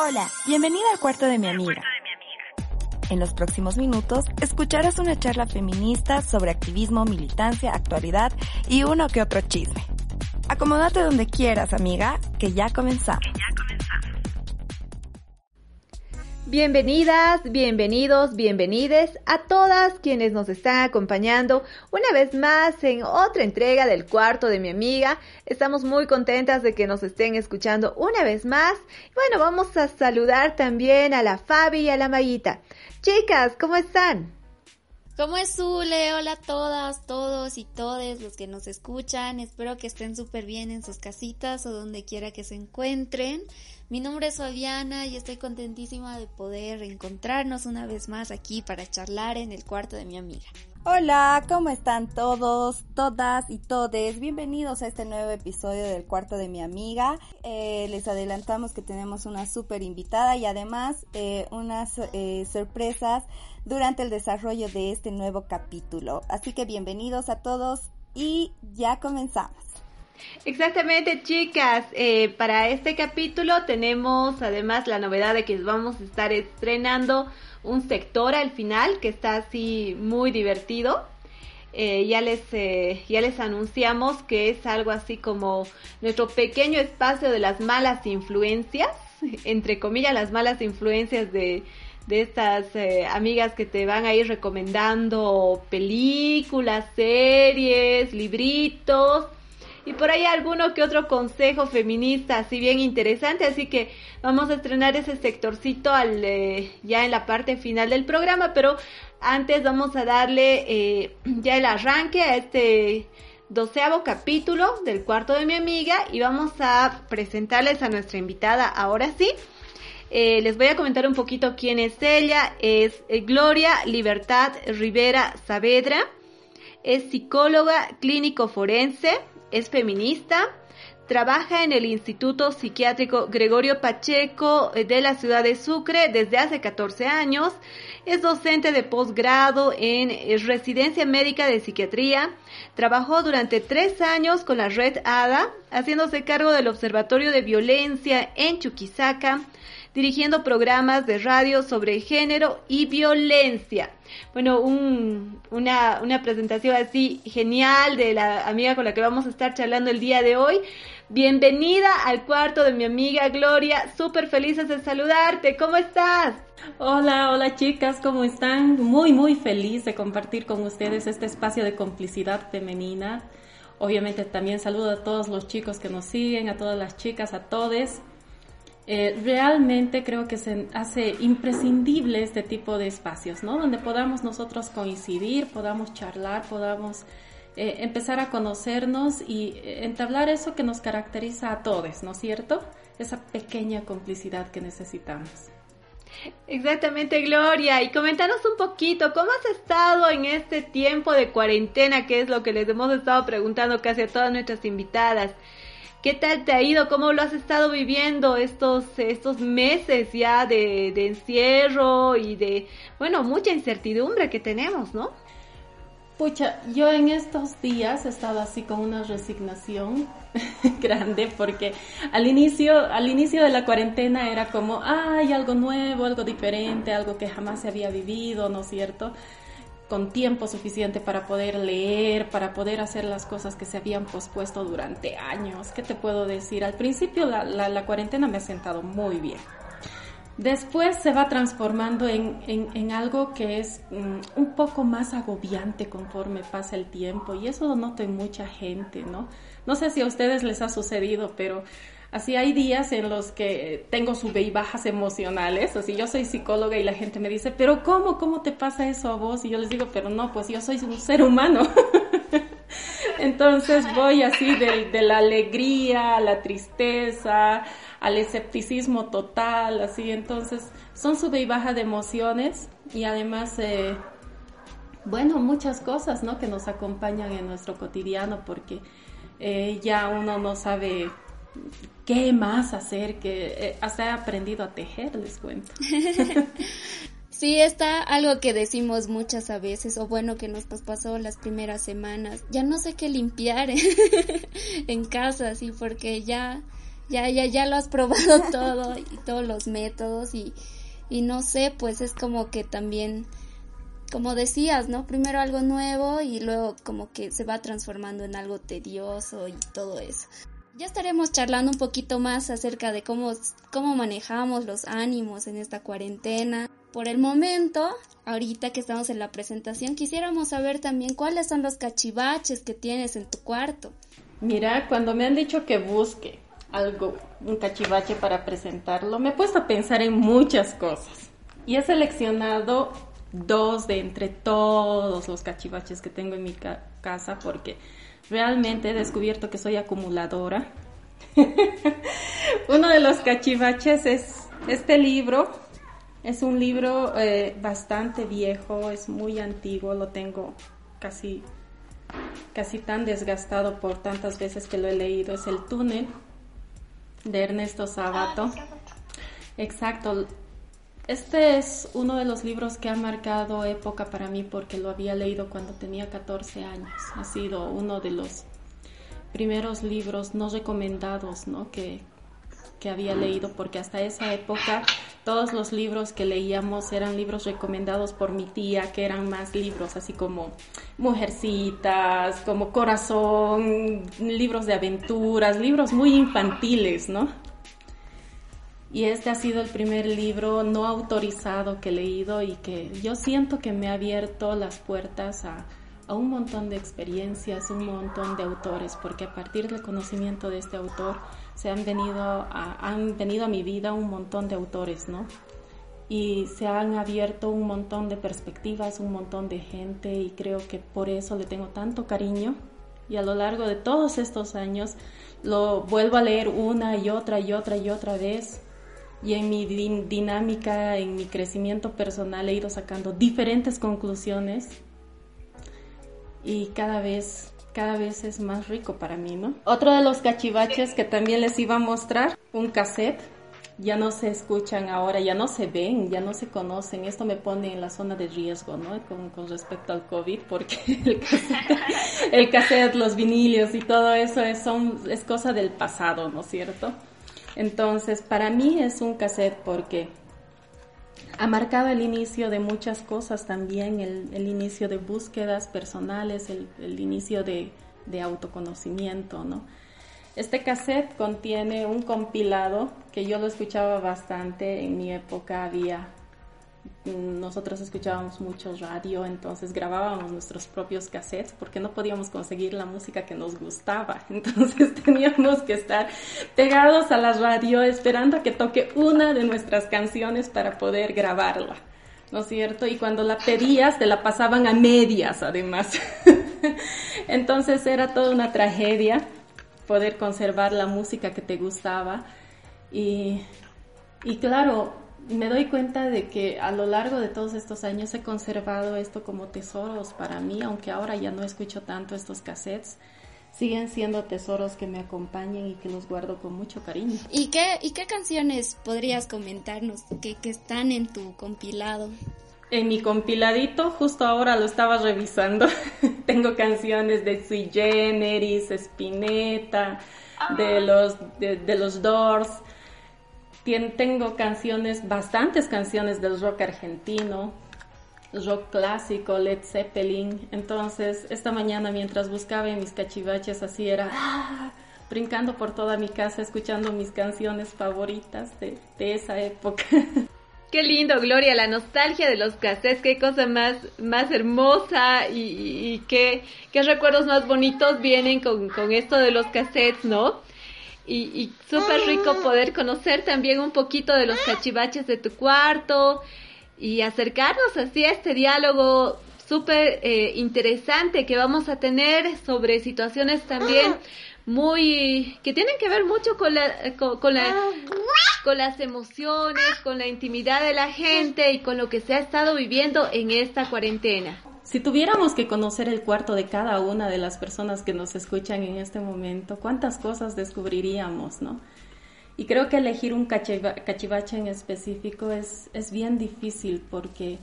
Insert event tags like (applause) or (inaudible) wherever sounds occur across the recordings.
Hola, bienvenida al cuarto de mi amiga. En los próximos minutos escucharás una charla feminista sobre activismo, militancia, actualidad y uno que otro chisme. Acomódate donde quieras, amiga, que ya comenzamos. Bienvenidas, bienvenidos, bienvenides a todas quienes nos están acompañando una vez más en otra entrega del cuarto de mi amiga. Estamos muy contentas de que nos estén escuchando una vez más. Bueno, vamos a saludar también a la Fabi y a la Mayita. Chicas, ¿cómo están? ¿Cómo es Zule? Hola a todas, todos y todes los que nos escuchan. Espero que estén súper bien en sus casitas o donde quiera que se encuentren. Mi nombre es Fabiana y estoy contentísima de poder encontrarnos una vez más aquí para charlar en el cuarto de mi amiga. Hola, ¿cómo están todos, todas y todes? Bienvenidos a este nuevo episodio del cuarto de mi amiga. Eh, les adelantamos que tenemos una súper invitada y además eh, unas eh, sorpresas durante el desarrollo de este nuevo capítulo. Así que bienvenidos a todos y ya comenzamos. Exactamente, chicas. Eh, para este capítulo tenemos además la novedad de que vamos a estar estrenando un sector al final que está así muy divertido. Eh, ya les eh, ya les anunciamos que es algo así como nuestro pequeño espacio de las malas influencias, (laughs) entre comillas las malas influencias de, de estas amigas que te van a ir recomendando películas, series, libritos y por ahí alguno que otro consejo feminista así bien interesante, así que vamos a estrenar ese sectorcito al, eh, ya en la parte final del programa, pero antes vamos a darle eh, (clears throat) ya el arranque a este doceavo capítulo del cuarto de mi amiga y vamos a presentarles a nuestra invitada ahora sí. Eh, les voy a comentar un poquito quién es ella. Es Gloria Libertad Rivera Saavedra. Es psicóloga clínico forense, es feminista, trabaja en el Instituto Psiquiátrico Gregorio Pacheco eh, de la ciudad de Sucre desde hace 14 años, es docente de posgrado en eh, residencia médica de psiquiatría, trabajó durante tres años con la red ADA, haciéndose cargo del Observatorio de Violencia en Chuquisaca, dirigiendo programas de radio sobre género y violencia. Bueno, un, una, una presentación así genial de la amiga con la que vamos a estar charlando el día de hoy. Bienvenida al cuarto de mi amiga Gloria, súper felices de saludarte, ¿cómo estás? Hola, hola chicas, ¿cómo están? Muy, muy feliz de compartir con ustedes este espacio de complicidad femenina. Obviamente también saludo a todos los chicos que nos siguen, a todas las chicas, a todos. Eh, realmente creo que se hace imprescindible este tipo de espacios, ¿no? Donde podamos nosotros coincidir, podamos charlar, podamos eh, empezar a conocernos y eh, entablar eso que nos caracteriza a todos, ¿no es cierto? Esa pequeña complicidad que necesitamos. Exactamente, Gloria. Y comentanos un poquito, ¿cómo has estado en este tiempo de cuarentena? Que es lo que les hemos estado preguntando casi a todas nuestras invitadas. ¿Qué tal te ha ido? ¿Cómo lo has estado viviendo estos, estos meses ya de, encierro y de, bueno, mucha incertidumbre que tenemos, ¿no? Pucha, yo en estos días he estado así con una resignación (laughs) grande porque al inicio, al inicio de la cuarentena era como, ay, algo nuevo, algo diferente, algo que jamás se había vivido, ¿no es cierto? Con tiempo suficiente para poder leer, para poder hacer las cosas que se habían pospuesto durante años. ¿Qué te puedo decir? Al principio la, la, cuarentena me ha sentado muy bien. Después se va transformando en, en, algo que es mm, un poco más agobiante conforme pasa el tiempo y eso lo noto en mucha gente, ¿no? No sé si a ustedes les ha sucedido, pero Así hay días en los que tengo sub y bajas emocionales, así yo soy psicóloga y la gente me dice, pero ¿cómo? ¿Cómo te pasa eso a vos? Y yo les digo, pero no, pues yo soy un ser humano. (laughs) Entonces voy así de, la alegría a la tristeza, al escepticismo total, así. Entonces son sub y baja de emociones y además, eh, bueno, muchas cosas, ¿no? Que nos acompañan en nuestro cotidiano porque eh, ya uno no sabe ¿Qué más hacer? Que eh, hasta he aprendido a tejer, les cuento. (laughs) Sí, está algo que decimos muchas a veces, o bueno, que nos pasó las primeras semanas. Ya no sé qué limpiar (laughs) en casa, sí, porque ya, ya, ya, ya lo has probado (laughs) todo y todos los métodos y, y no sé, pues es como que también, como decías, ¿no? Primero algo nuevo y luego como que se va transformando en algo tedioso y todo eso. Ya estaremos charlando un poquito más acerca de cómo, cómo manejamos los ánimos en esta cuarentena. Por el momento, ahorita que estamos en la presentación, quisiéramos saber también cuáles son los cachivaches que tienes en tu cuarto. Mira, cuando me han dicho que busque algo, un cachivache para presentarlo, me he puesto a pensar en muchas cosas. Y he seleccionado dos de entre todos los cachivaches que tengo en mi casa porque realmente he descubierto que soy acumuladora. (laughs) Uno de los cachivaches es este libro. Es un libro eh, bastante viejo, es muy antiguo, lo tengo casi, casi tan desgastado por tantas veces que lo he leído. Es El túnel de Ernesto Sabato. Exacto, este es uno de los libros que ha marcado época para mí porque lo había leído cuando tenía 14 años. Ha sido uno de los primeros libros no recomendados ¿no? Que, que había leído porque hasta esa época todos los libros que leíamos eran libros recomendados por mi tía, que eran más libros así como Mujercitas, como Corazón, libros de aventuras, libros muy infantiles, ¿no? Y este ha sido el primer libro no autorizado que he leído y que yo siento que me ha abierto las puertas a, un montón de experiencias, un montón de autores, porque a partir del conocimiento de este autor se han venido a, han venido a mi vida un montón de autores, ¿no? Y se han abierto un montón de perspectivas, un montón de gente y creo que por eso le tengo tanto cariño y a lo largo de todos estos años lo vuelvo a leer una y otra y otra y otra vez y en mi dinámica, en mi crecimiento personal he ido sacando diferentes conclusiones y cada vez, cada vez es más rico para mí, ¿no? Otro de los cachivaches que también les iba a mostrar, un cassette. Ya no se escuchan ahora, ya no se ven, ya no se conocen. Esto me pone en la zona de riesgo, ¿no? Con, con respecto al COVID, porque (laughs) el cassette, el cassette, los vinilios y todo eso es, son, es cosa del pasado, ¿no es cierto? Entonces, para mí es un cassette porque ha marcado el inicio de muchas cosas también, el, inicio de búsquedas personales, el, inicio de, de, autoconocimiento, ¿no? Este cassette contiene un compilado que yo lo escuchaba bastante, en mi época había nosotros escuchábamos mucho radio, entonces grabábamos nuestros propios cassettes porque no podíamos conseguir la música que nos gustaba. (laughs) Entonces teníamos que estar pegados a la radio esperando que toque una de nuestras canciones para poder grabarla. ¿No es cierto? Y cuando la pedías te la pasaban a medias además. (laughs) Entonces era toda una tragedia poder conservar la música que te gustaba. Y, y claro, me doy cuenta de que a lo largo de todos estos años he conservado esto como tesoros para mí, aunque ahora ya no escucho tanto estos cassettes. Siguen siendo tesoros que me acompañan y que los guardo con mucho cariño. ¿Y qué, y qué canciones podrías comentarnos que, que están en tu compilado? En mi compiladito, justo ahora lo estaba revisando. (laughs) Tengo canciones de Sui Generis, Spinetta, de ah. los, de, de los Doors, tengo canciones, bastantes canciones del rock argentino, rock clásico, Led Zeppelin. Entonces, esta mañana mientras buscaba en mis cachivaches, así era ¡ah! brincando por toda mi casa, escuchando mis canciones favoritas de, esa época. (laughs) Qué lindo, Gloria, la nostalgia de los cassettes, qué cosa más, más hermosa y, qué, qué, recuerdos más bonitos vienen con, con esto de los cassettes, ¿no? Y, y súper rico ah. poder conocer también un poquito de los cachivaches de tu cuarto y acercarnos así a este diálogo súper eh, interesante que vamos a tener sobre situaciones también ah. muy que tienen que ver mucho con la con, la ah. con las emociones, con la intimidad de la gente y con lo que se ha estado viviendo en esta cuarentena. Si tuviéramos que conocer el cuarto de cada una de las personas que nos escuchan en este momento, ¿cuántas cosas descubriríamos, no? Y creo que elegir un cachivache en específico es, es bien difícil porque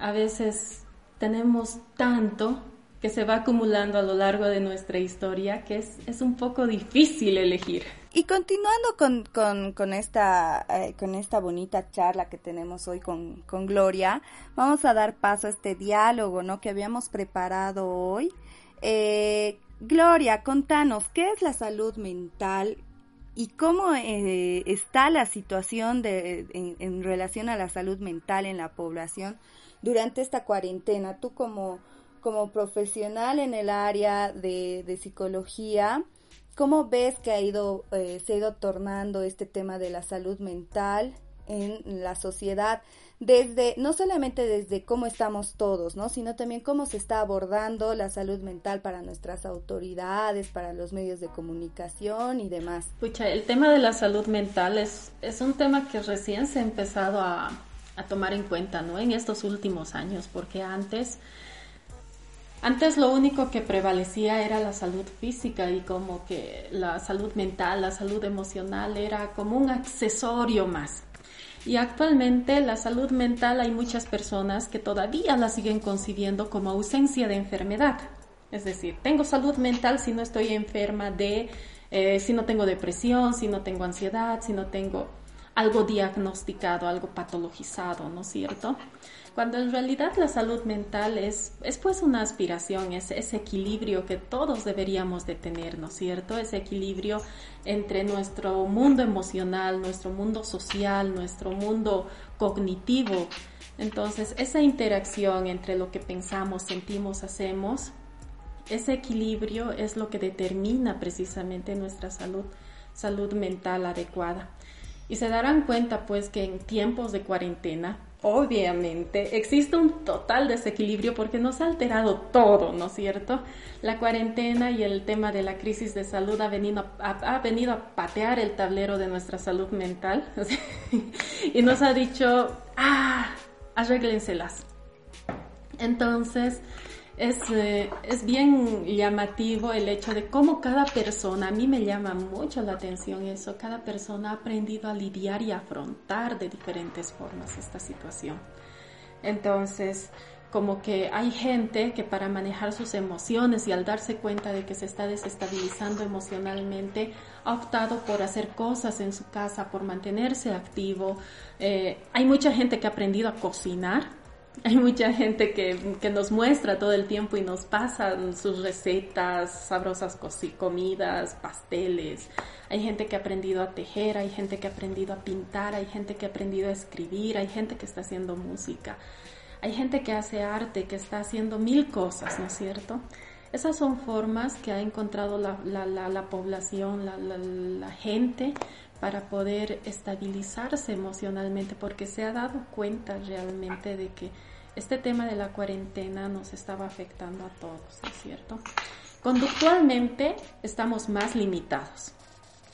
a veces tenemos tanto que se va acumulando a lo largo de nuestra historia, que es, es un poco difícil elegir. Y continuando con, con, con esta, eh, con esta bonita charla que tenemos hoy con, con Gloria, vamos a dar paso a este diálogo ¿no? que habíamos preparado hoy. Eh, Gloria, contanos, ¿qué es la salud mental y cómo eh, está la situación de, en, relación a la salud mental en la población durante esta cuarentena? Tú como, como profesional en el área de, de psicología, ¿cómo ves que ha ido, eh, se ha ido tornando este tema de la salud mental en la sociedad? desde, no solamente desde cómo estamos todos, ¿no? Sino también cómo se está abordando la salud mental para nuestras autoridades, para los medios de comunicación y demás. Pucha, el tema de la salud mental es, es un tema que recién se ha empezado a, a tomar en cuenta, ¿no? En estos últimos años, porque antes... Antes lo único que prevalecía era la salud física y como que la salud mental, la salud emocional era como un accesorio más. Y actualmente la salud mental hay muchas personas que todavía la siguen concibiendo como ausencia de enfermedad. Es decir, tengo salud mental si no estoy enferma de, eh, si no tengo depresión, si no tengo ansiedad, si no tengo algo diagnosticado, algo patologizado, ¿no es cierto? Cuando en realidad la salud mental es, es pues una aspiración, es ese equilibrio que todos deberíamos de tener, ¿no es cierto? Ese equilibrio entre nuestro mundo emocional, nuestro mundo social, nuestro mundo cognitivo. Entonces, esa interacción entre lo que pensamos, sentimos, hacemos, ese equilibrio es lo que determina precisamente nuestra salud, salud mental adecuada. Y se darán cuenta pues que en tiempos de cuarentena, obviamente, existe un total desequilibrio porque nos ha alterado todo, ¿no es cierto? La cuarentena y el tema de la crisis de salud ha venido a, ha venido a patear el tablero de nuestra salud mental (laughs) y nos ha dicho, ah, arréglenselas. Entonces, es, eh, es bien llamativo el hecho de cómo cada persona, a mí me llama mucho la atención eso, cada persona ha aprendido a lidiar y afrontar de diferentes formas esta situación. Entonces, como que hay gente que para manejar sus emociones y al darse cuenta de que se está desestabilizando emocionalmente, ha optado por hacer cosas en su casa, por mantenerse activo. Eh, hay mucha gente que ha aprendido a cocinar, (laughs) hay mucha gente que, que, nos muestra todo el tiempo y nos pasa sus recetas, sabrosas comidas, pasteles. Hay gente que ha aprendido a tejer, hay gente que ha aprendido a pintar, hay gente que ha aprendido a escribir, hay gente que está haciendo música. Hay gente que hace arte, que está haciendo mil cosas, ¿no es cierto? Esas son formas que ha encontrado la, la, la, la población, la gente, para poder estabilizarse emocionalmente, porque se ha dado cuenta realmente de que este tema de la cuarentena nos estaba afectando a todos, ¿es cierto? Conductualmente estamos más limitados.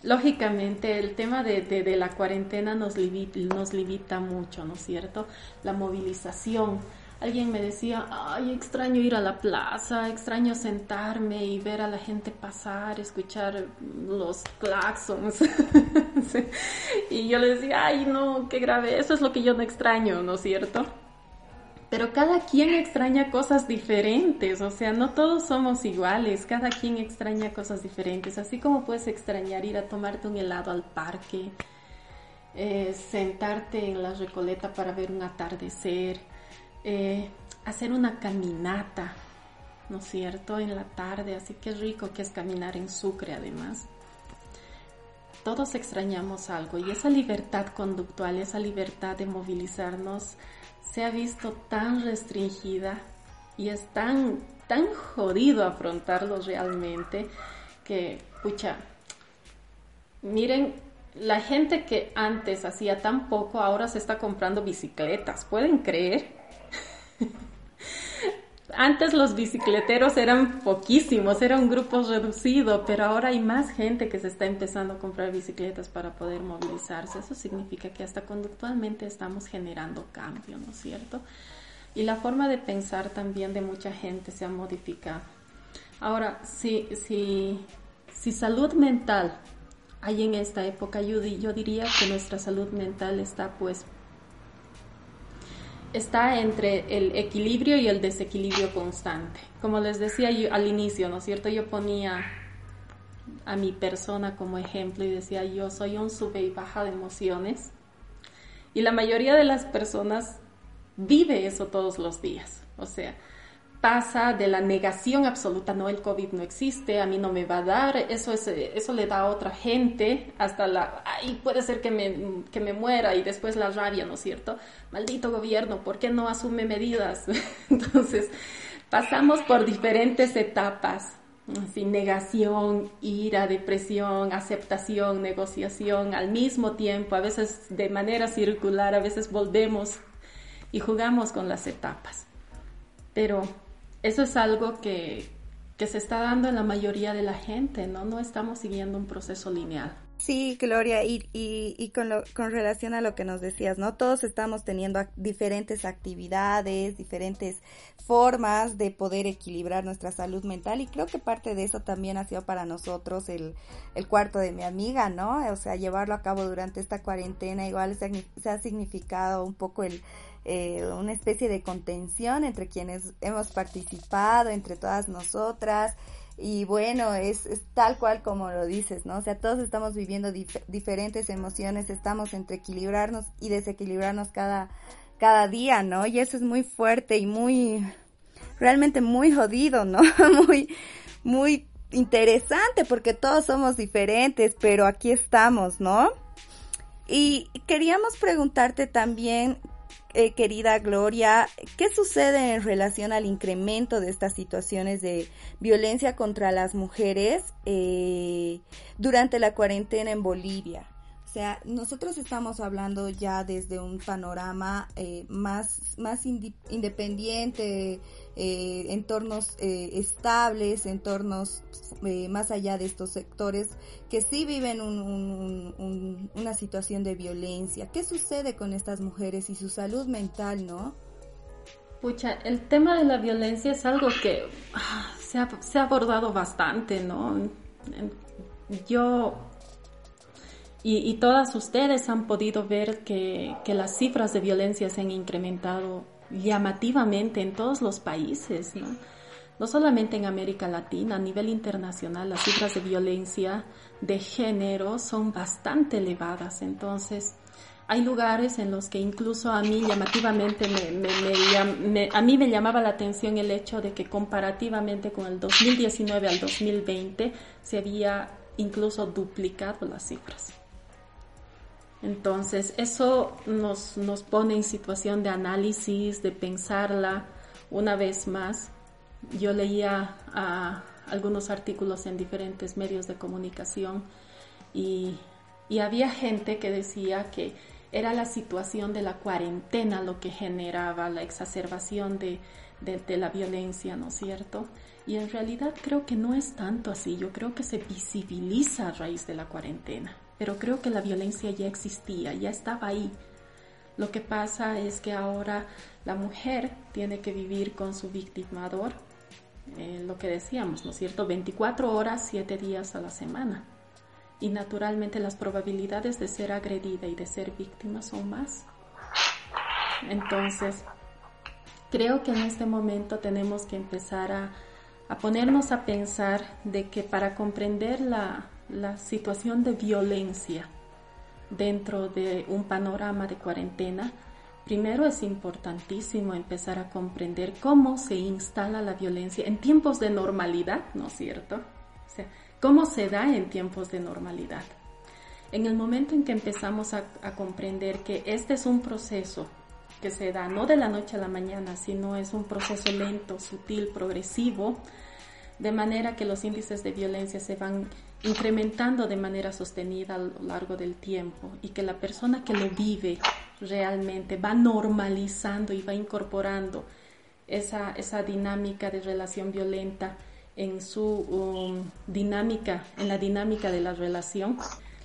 Lógicamente, el tema de, de, la cuarentena nos limita, nos limita mucho, ¿no es cierto? La movilización, Alguien me decía, ay, extraño ir a la plaza, extraño sentarme y ver a la gente pasar, escuchar los claxons. (laughs) Y yo le decía, ay, no, qué grave, eso es lo que yo no extraño, ¿no es cierto? Pero cada quien extraña cosas diferentes, o sea, no todos somos iguales, cada quien extraña cosas diferentes, así como puedes extrañar ir a tomarte un helado al parque, eh, sentarte en la recoleta para ver un atardecer, eh, hacer una caminata, ¿no es cierto?, en la tarde, así que rico que es caminar en Sucre además. Todos extrañamos algo y esa libertad conductual, esa libertad de movilizarnos se ha visto tan restringida y es tan, tan jodido afrontarlo realmente que, pucha, miren, la gente que antes hacía tan poco ahora se está comprando bicicletas, ¿pueden creer? Antes los bicicleteros eran poquísimos, era un grupo reducido, pero ahora hay más gente que se está empezando a comprar bicicletas para poder movilizarse. Eso significa que hasta conductualmente estamos generando cambio, ¿no es cierto? Y la forma de pensar también de mucha gente se ha modificado. Ahora, si, si, si salud mental hay en esta época, yo, yo diría que nuestra salud mental está pues está entre el equilibrio y el desequilibrio constante. Como les decía yo al inicio, ¿no es cierto? Yo ponía a mi persona como ejemplo y decía, yo soy un sube y baja de emociones. Y la mayoría de las personas vive eso todos los días. O sea, pasa de la negación absoluta, no, el COVID no existe, a mí no me va a dar, eso, es, eso le da a otra gente, hasta la, ay, puede ser que me, que me muera y después la rabia, ¿no es cierto? Maldito gobierno, ¿por qué no asume medidas? (laughs) Entonces, pasamos por diferentes etapas, así, negación, ira, depresión, aceptación, negociación, al mismo tiempo, a veces de manera circular, a veces volvemos y jugamos con las etapas. Pero eso es algo que, se está dando en la mayoría de la gente, ¿no? No estamos siguiendo un proceso lineal. Sí, Gloria, y, y, con, con relación a lo que nos decías, ¿no? Todos estamos teniendo diferentes actividades, diferentes formas de poder equilibrar nuestra salud mental y creo que parte de eso también ha sido para nosotros el, el cuarto de mi amiga, ¿no? O sea, llevarlo a cabo durante esta cuarentena igual se ha significado un poco el, eh, una especie de contención entre quienes hemos participado, entre todas nosotras. Y bueno, es, tal cual como lo dices, ¿no? O sea, todos estamos viviendo diferentes emociones, estamos entre equilibrarnos y desequilibrarnos cada, cada día, ¿no? Y eso es muy fuerte y muy, realmente muy jodido, ¿no? (laughs) muy, muy interesante porque todos somos diferentes, pero aquí estamos, ¿no? Y queríamos preguntarte también eh, querida Gloria, ¿qué sucede en relación al incremento de estas situaciones de violencia contra las mujeres eh, durante la cuarentena en Bolivia? O sea, nosotros estamos hablando ya desde un panorama eh, más, más independiente, eh, entornos eh, estables, entornos eh, más allá de estos sectores que sí viven una situación de violencia. ¿Qué sucede con estas mujeres y su salud mental, no? Pucha, el tema de la violencia es algo que ah, se, ha, se, ha, abordado bastante, ¿no? Yo y, y, todas ustedes han podido ver que, que las cifras de violencia se han incrementado llamativamente en todos los países, ¿no? no solamente en América Latina, a nivel internacional las cifras de violencia de género son bastante elevadas. Entonces, hay lugares en los que incluso a mí llamativamente me, a mí me llamaba la atención el hecho de que comparativamente con el 2019 al 2020 se había incluso duplicado las cifras. Entonces, eso nos, nos pone en situación de análisis, de pensarla una vez más. Yo leía ah, algunos artículos en diferentes medios de comunicación y, había gente que decía que era la situación de la cuarentena lo que generaba la exacerbación de, de, la violencia, ¿no es cierto? Y en realidad creo que no es tanto así, yo creo que se visibiliza a raíz de la cuarentena pero creo que la violencia ya existía, ya estaba ahí. Lo que pasa es que ahora la mujer tiene que vivir con su victimador, eh, lo que decíamos, ¿no es cierto? 24 horas, 7 días a la semana. Y naturalmente las probabilidades de ser agredida y de ser víctima son más. Entonces, creo que en este momento tenemos que empezar a, a ponernos a pensar de que para comprender la, la situación de violencia dentro de un panorama de cuarentena, primero es importantísimo empezar a comprender cómo se instala la violencia en tiempos de normalidad, ¿no es cierto? O sea, cómo se da en tiempos de normalidad. En el momento en que empezamos a, a comprender que este es un proceso que se da no de la noche a la mañana, sino es un proceso lento, sutil, progresivo, de manera que los índices de violencia se van incrementando de manera sostenida a lo largo del tiempo y que la persona que lo vive realmente va normalizando y va incorporando esa, esa dinámica de relación violenta en su um, dinámica, en la dinámica de la relación.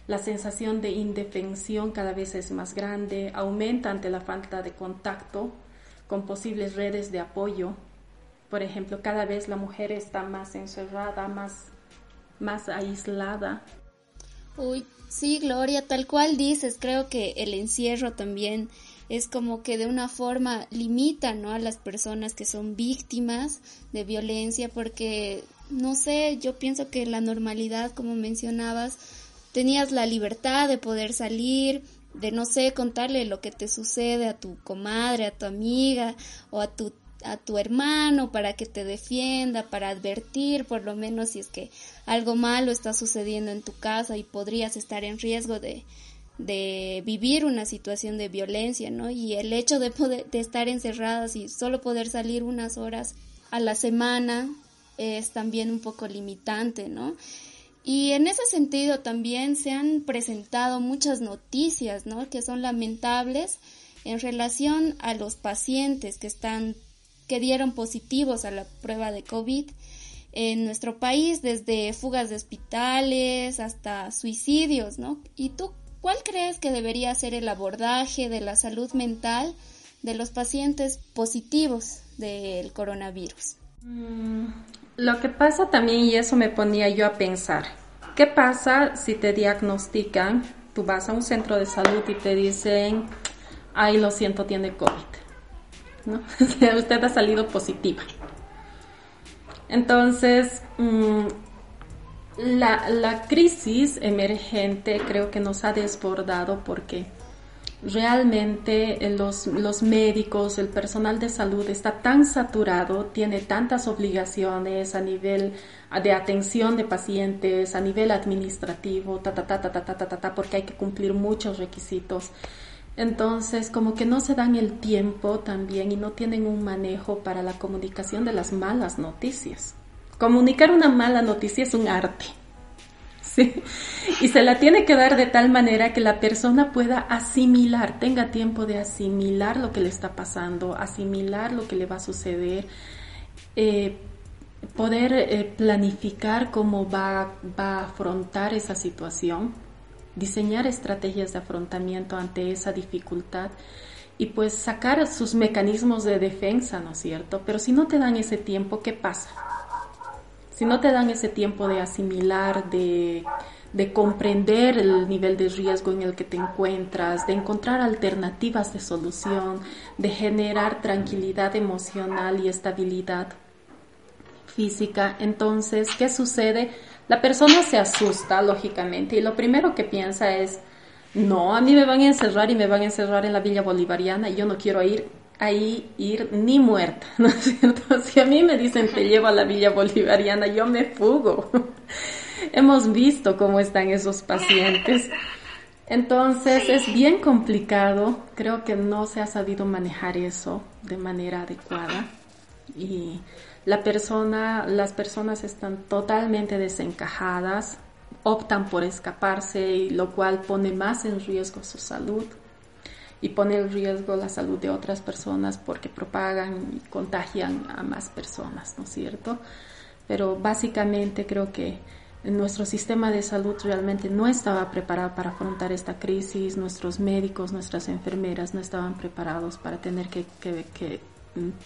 La sensación de indefensión cada vez es más grande, aumenta ante la falta de contacto con posibles redes de apoyo. Por ejemplo, cada vez la mujer está más encerrada, más más aislada. Uy, sí, Gloria, tal cual dices, creo que el encierro también es como que de una forma limita, ¿no? A las personas que son víctimas de violencia porque, no sé, yo pienso que la normalidad, como mencionabas, tenías la libertad de poder salir, de no sé, contarle lo que te sucede a tu comadre, a tu amiga o a tu a tu hermano para que te defienda, para advertir por lo menos si es que algo malo está sucediendo en tu casa y podrías estar en riesgo de, de vivir una situación de violencia, ¿no? Y el hecho de poder de estar encerradas y solo poder salir unas horas a la semana es también un poco limitante, ¿no? Y en ese sentido también se han presentado muchas noticias, ¿no? Que son lamentables en relación a los pacientes que están, que dieron positivos a la prueba de COVID en nuestro país, desde fugas de hospitales hasta suicidios, ¿no? ¿Y tú cuál crees que debería ser el abordaje de la salud mental de los pacientes positivos del coronavirus? Mm, lo que pasa también, y eso me ponía yo a pensar, ¿qué pasa si te diagnostican, tú vas a un centro de salud y te dicen, ay, lo siento, tiene COVID? ¿No? (laughs) Usted ha salido positiva. Entonces, mm, la, crisis emergente creo que nos ha desbordado porque realmente eh, los, los, médicos, el personal de salud está tan saturado, tiene tantas obligaciones a nivel de atención de pacientes, a nivel administrativo, ta, ta, ta, ta, ta, ta, ta, ta, porque hay que cumplir muchos requisitos. Entonces, como que no se dan el tiempo también y no tienen un manejo para la comunicación de las malas noticias. Comunicar una mala noticia es un arte. (laughs) Y se la tiene que dar de tal manera que la persona pueda asimilar, tenga tiempo de asimilar lo que le está pasando, asimilar lo que le va a suceder, eh, poder eh, planificar cómo va, va a afrontar esa situación, diseñar estrategias de afrontamiento ante esa dificultad y pues sacar sus mecanismos de defensa, ¿no es cierto? Pero si no te dan ese tiempo, ¿qué pasa? si no te dan ese tiempo de asimilar, de, comprender el nivel de riesgo en el que te encuentras, de encontrar alternativas de solución, de generar tranquilidad emocional y estabilidad física, entonces, ¿qué sucede? La persona se asusta, lógicamente, y lo primero que piensa es, no, a mí me van a encerrar y me van a encerrar en la Villa Bolivariana y yo no quiero ir ahí ir ni muerta, (laughs) ¿no es cierto? Si a mí me dicen te llevo a la Villa Bolivariana, yo me fugo. (laughs) Hemos visto cómo están esos pacientes. Entonces es bien complicado, creo que no se ha sabido manejar eso de manera adecuada y la persona, las personas están totalmente desencajadas, optan por escaparse, lo cual pone más en riesgo su salud y pone en riesgo la salud de otras personas porque propagan y contagian a más personas, ¿no es cierto? Pero básicamente creo que nuestro sistema de salud realmente no estaba preparado para afrontar esta crisis, nuestros médicos, nuestras enfermeras no estaban preparados para tener que,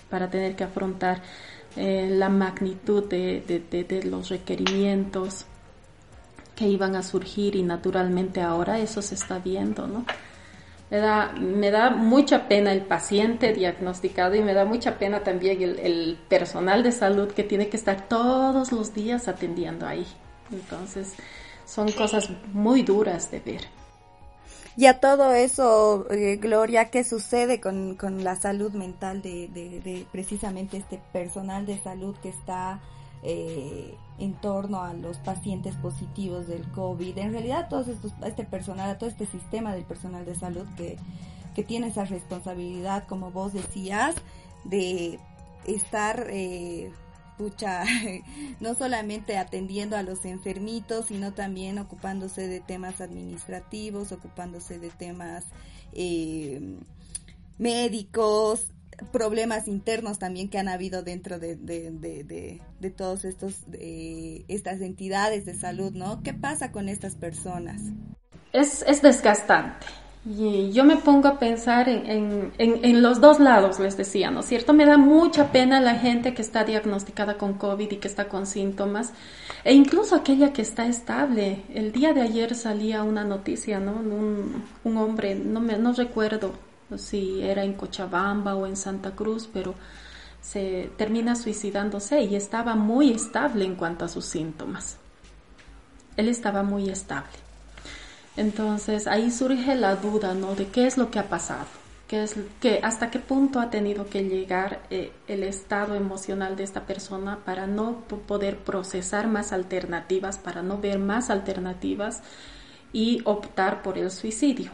para tener que afrontar eh, la magnitud de, de, de los requerimientos que iban a surgir y naturalmente ahora eso se está viendo, ¿no? Me da, me da mucha pena el paciente diagnosticado y me da mucha pena también el, el, personal de salud que tiene que estar todos los días atendiendo ahí. Entonces, son cosas muy duras de ver. Y a todo eso, eh, Gloria, ¿qué sucede con, con la salud mental de, de, precisamente este personal de salud que está eh, en torno a los pacientes positivos del COVID. En realidad, todo este personal, todo este sistema del personal de salud que, que tiene esa responsabilidad, como vos decías, de estar, eh, (laughs) no solamente atendiendo a los enfermitos, sino también ocupándose de temas administrativos, ocupándose de temas eh, médicos, problemas internos también que han habido dentro de, de, de, de todos estos estas entidades de salud, ¿no? ¿Qué pasa con estas personas? Es, es desgastante. Y yo me pongo a pensar en, en, en, en, los dos lados, les decía, ¿no es cierto? Me da mucha pena la gente que está diagnosticada con COVID y que está con síntomas, e incluso aquella que está estable. El día de ayer salía una noticia, ¿no? Un, un hombre, no, me, no recuerdo si era en Cochabamba o en Santa Cruz, pero se termina suicidándose y estaba muy estable en cuanto a sus síntomas. Él estaba muy estable. Entonces ahí surge la duda, ¿no? De qué es lo que ha pasado, qué es que hasta qué punto ha tenido que llegar eh, el estado emocional de esta persona para no poder procesar más alternativas, para no ver más alternativas y optar por el suicidio.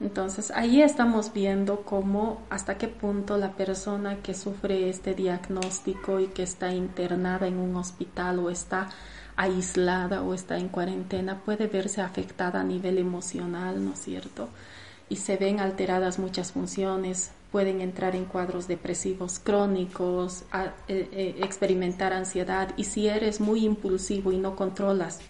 Entonces ahí estamos viendo cómo hasta qué punto la persona que sufre este diagnóstico y que está internada en un hospital o está aislada o está en cuarentena puede verse afectada a nivel emocional, ¿no es cierto? Y se ven alteradas muchas funciones, pueden entrar en cuadros depresivos crónicos, eh, eh, experimentar ansiedad y si eres muy impulsivo y no controlas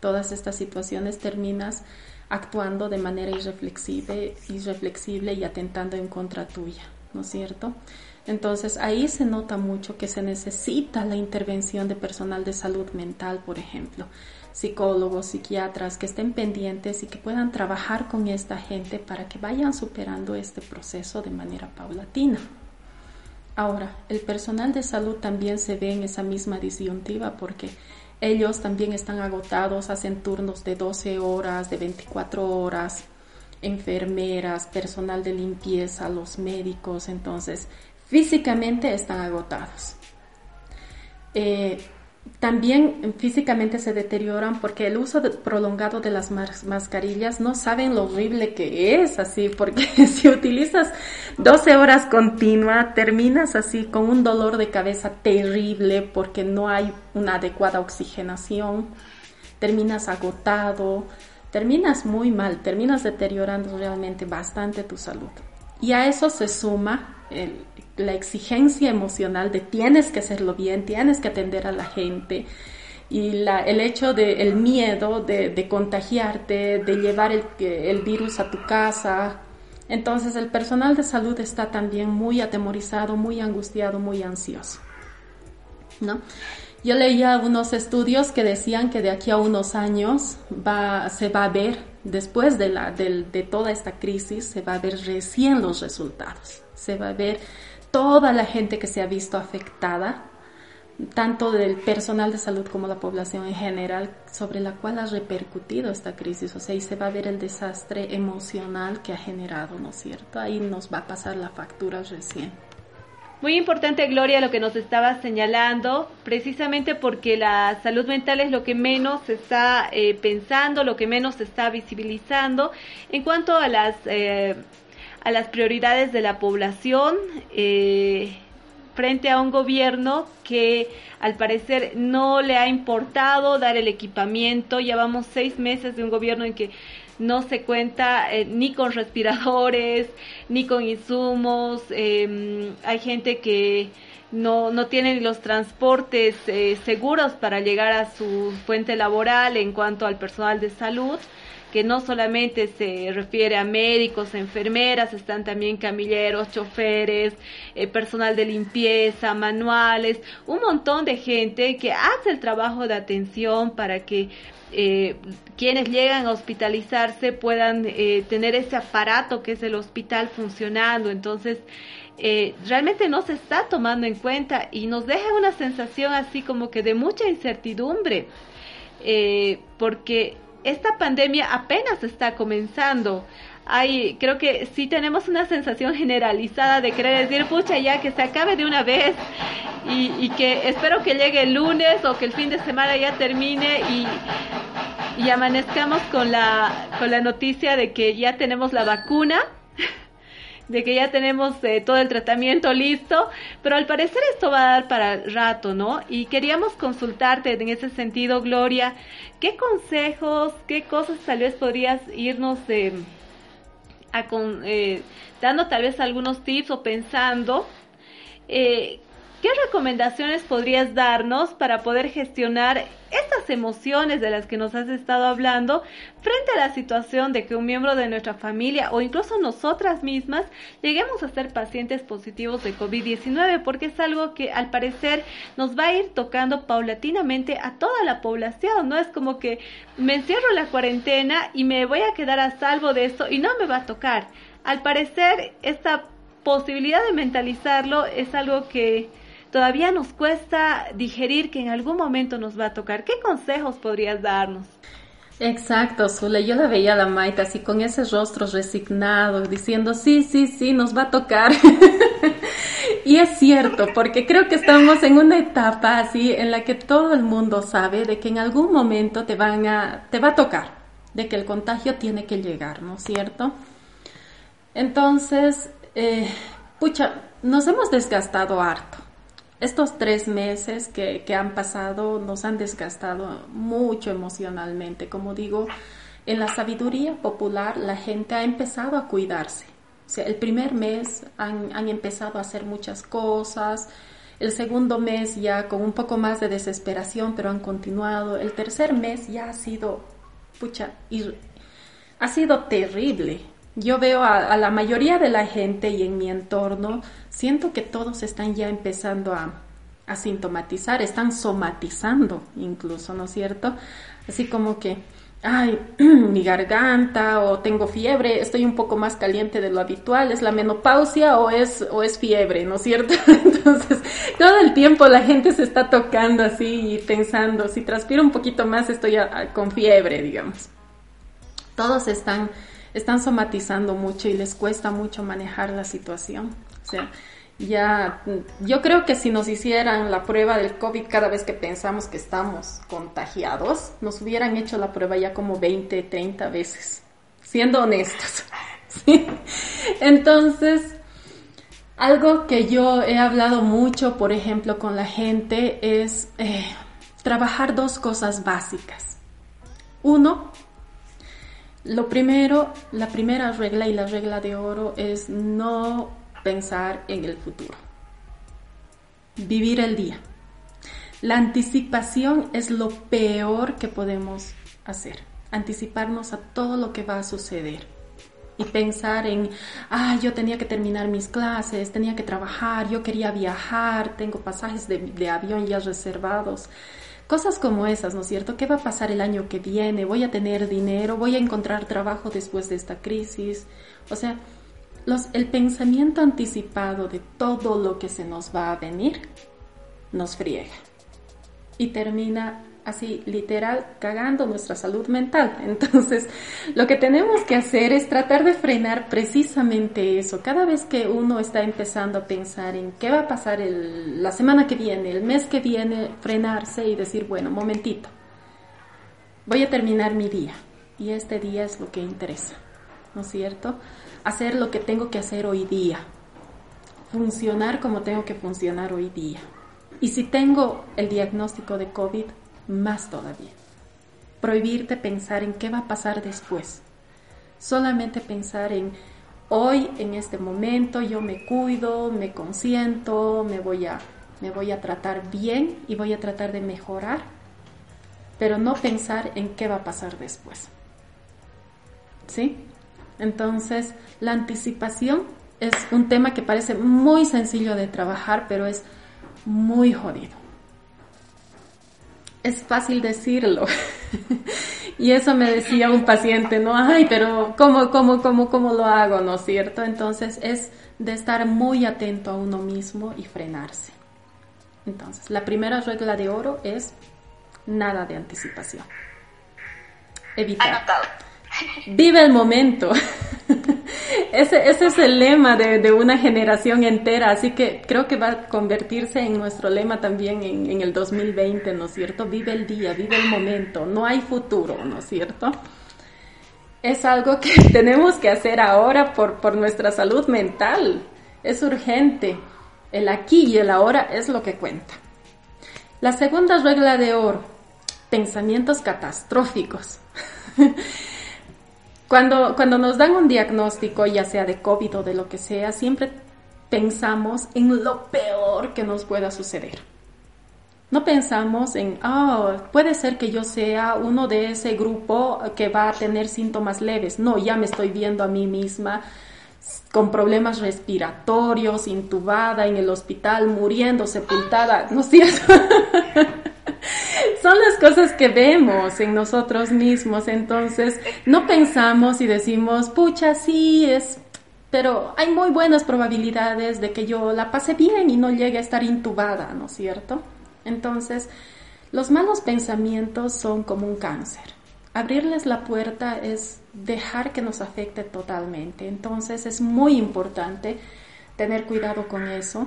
todas estas situaciones terminas actuando de manera irreflexible, irreflexible y atentando en contra tuya, ¿no es cierto? Entonces ahí se nota mucho que se necesita la intervención de personal de salud mental, por ejemplo, psicólogos, psiquiatras que estén pendientes y que puedan trabajar con esta gente para que vayan superando este proceso de manera paulatina. Ahora, el personal de salud también se ve en esa misma disyuntiva porque ellos también están agotados, hacen turnos de 12 horas, de 24 horas, enfermeras, personal de limpieza, los médicos, entonces físicamente están agotados. Eh, también físicamente se deterioran porque el uso prolongado de las mascarillas no saben lo horrible que es así, porque (laughs) si utilizas 12 horas continuas terminas así con un dolor de cabeza terrible porque no hay una adecuada oxigenación, terminas agotado, terminas muy mal, terminas deteriorando realmente bastante tu salud. Y a eso se suma la exigencia emocional de tienes que hacerlo bien, tienes que atender a la gente y la, el hecho del el miedo de, contagiarte, de llevar el, el, virus a tu casa. Entonces el personal de salud está también muy atemorizado, muy angustiado, muy ansioso. ¿no? Yo leía unos estudios que decían que de aquí a unos años va, se va a ver, después de, la, de, de toda esta crisis, se va a ver recién los resultados. Se va a ver toda la gente que se ha visto afectada, tanto del personal de salud como la población en general, sobre la cual ha repercutido esta crisis. O sea, y se va a ver el desastre emocional que ha generado, ¿no es cierto? Ahí nos va a pasar la factura recién. Muy importante, Gloria, lo que nos estaba señalando, precisamente porque la salud mental es lo que menos se está eh, pensando, lo que menos se está visibilizando. En cuanto a las, eh, a las prioridades de la población, eh, frente a un gobierno que al parecer no le ha importado dar el equipamiento. Ya vamos seis meses de un gobierno en que no se cuenta eh, ni con respiradores, ni con insumos. Em, hay gente que no, no tiene los transportes eh, seguros para llegar a su fuente laboral en cuanto al personal de salud que no solamente se refiere a médicos, enfermeras, están también camilleros, choferes, eh, personal de limpieza, manuales, un montón de gente que hace el trabajo de atención para que eh, quienes llegan a hospitalizarse puedan eh, tener ese aparato que es el hospital funcionando. Entonces, realmente no se está tomando en cuenta y nos deja una sensación así como que de mucha incertidumbre, porque esta pandemia apenas está comenzando. Hay, creo que sí tenemos una sensación generalizada de querer decir, pucha, ya que se acabe de una vez y, y que espero que llegue el lunes o que el fin de semana ya termine y, y amanezcamos con la, con la noticia de que ya tenemos la vacuna (laughs) de que ya tenemos eh, todo el tratamiento listo, pero al parecer esto va a dar para rato, ¿no? Y queríamos consultarte en ese sentido, Gloria, ¿qué consejos, qué cosas tal vez podrías irnos de eh, dando tal vez algunos tips o pensando eh, ¿Qué recomendaciones podrías darnos para poder gestionar estas emociones de las que nos has estado hablando frente a la situación de que un miembro de nuestra familia o incluso nosotras mismas lleguemos a ser pacientes positivos de COVID-19? Porque es algo que al parecer nos va a ir tocando paulatinamente a toda la población, ¿no? Es como que me encierro la cuarentena y me voy a quedar a salvo de esto y no me va a tocar al parecer esta posibilidad de mentalizarlo es algo que todavía nos cuesta digerir que en algún momento nos va a tocar. ¿Qué consejos podrías darnos? Exacto, Zule. Yo la veía a la Maita así con ese rostro resignado, diciendo, sí, sí, sí, nos va a tocar. (laughs) y es cierto, porque creo que estamos en una etapa así en la que todo el mundo sabe de que en algún momento te van a, te va a tocar, de que el contagio tiene que llegar, ¿no es cierto? Entonces, eh, pucha, nos hemos desgastado harto. Estos tres meses que, han pasado nos han desgastado mucho emocionalmente. Como digo, en la sabiduría popular la gente ha empezado a cuidarse. El primer mes han, han, empezado a hacer muchas cosas, el segundo mes ya con un poco más de desesperación, pero han continuado. El tercer mes ya ha sido, pucha, ha sido terrible. Yo veo a, la mayoría de la gente y en mi entorno, siento que todos están ya empezando a, a sintomatizar, están somatizando incluso, ¿no es cierto? Así como que, ay, (clears throat) mi garganta o tengo fiebre, estoy un poco más caliente de lo habitual, es la menopausia o es, o es fiebre, ¿no es cierto? (laughs) Entonces, todo el tiempo la gente se está tocando así y pensando, si transpiro un poquito más estoy con fiebre, digamos. Todos están están somatizando mucho y les cuesta mucho manejar la situación. O sea, ya, yo creo que si nos hicieran la prueba del COVID cada vez que pensamos que estamos contagiados, nos hubieran hecho la prueba ya como 20, 30 veces, siendo honestos. (laughs) Entonces, algo que yo he hablado mucho, por ejemplo, con la gente es eh, trabajar dos cosas básicas. Uno, lo primero, la primera regla y la regla de oro es no pensar en el futuro. Vivir el día. La anticipación es lo peor que podemos hacer. Anticiparnos a todo lo que va a suceder. Y pensar en, ah, yo tenía que terminar mis clases, tenía que trabajar, yo quería viajar, tengo pasajes de, de avión ya reservados. Cosas como esas, ¿no es cierto? ¿Qué va a pasar el año que viene? ¿Voy a tener dinero? ¿Voy a encontrar trabajo después de esta crisis? O sea, el pensamiento anticipado de todo lo que se nos va a venir nos friega y termina así literal cagando nuestra salud mental. (laughs) Entonces, lo que tenemos que hacer es tratar de frenar precisamente eso. Cada vez que uno está empezando a pensar en qué va a pasar la semana que viene, el mes que viene, frenarse y decir, bueno, momentito, voy a terminar mi día y este día es lo que interesa, ¿no es cierto? Hacer lo que tengo que hacer hoy día, funcionar como tengo que funcionar hoy día. Y si tengo el diagnóstico de COVID, más todavía. Prohibirte pensar en qué va a pasar después. Solamente pensar en hoy, en este momento, yo me cuido, me consiento, me voy a, me voy a tratar bien y voy a tratar de mejorar, pero no pensar en qué va a pasar después. ¿Sí? Entonces, la anticipación es un tema que parece muy sencillo de trabajar, pero es muy jodido es fácil decirlo. (laughs) y eso me decía un paciente, ¿no? Ay, pero ¿cómo, cómo, cómo, cómo lo hago? ¿No es cierto? Entonces es de estar muy atento a uno mismo y frenarse. Entonces, la primera regla de oro es nada de anticipación. Evitar. Vive el momento. (laughs) ese, ese, es el lema de, de, una generación entera, así que creo que va a convertirse en nuestro lema también en, en, el 2020, ¿no es cierto? Vive el día, vive el momento, no hay futuro, ¿no es cierto? Es algo que (laughs) tenemos que hacer ahora por, por nuestra salud mental, es urgente. El aquí y el ahora es lo que cuenta. La segunda regla de oro, pensamientos catastróficos. (laughs) Cuando, cuando nos dan un diagnóstico, ya sea de COVID o de lo que sea, siempre pensamos en lo peor que nos pueda suceder. No pensamos en, oh, puede ser que yo sea uno de ese grupo que va a tener síntomas leves. No, ya me estoy viendo a mí misma con problemas respiratorios, intubada en el hospital, muriendo, sepultada, ¿no es cierto? (laughs) son las cosas que vemos en nosotros mismos, entonces no pensamos y decimos, pucha, sí, es, pero hay muy buenas probabilidades de que yo la pase bien y no llegue a estar intubada, ¿no es cierto? Entonces, los malos pensamientos son como un cáncer. Abrirles la puerta es dejar que nos afecte totalmente. Entonces, es muy importante tener cuidado con eso,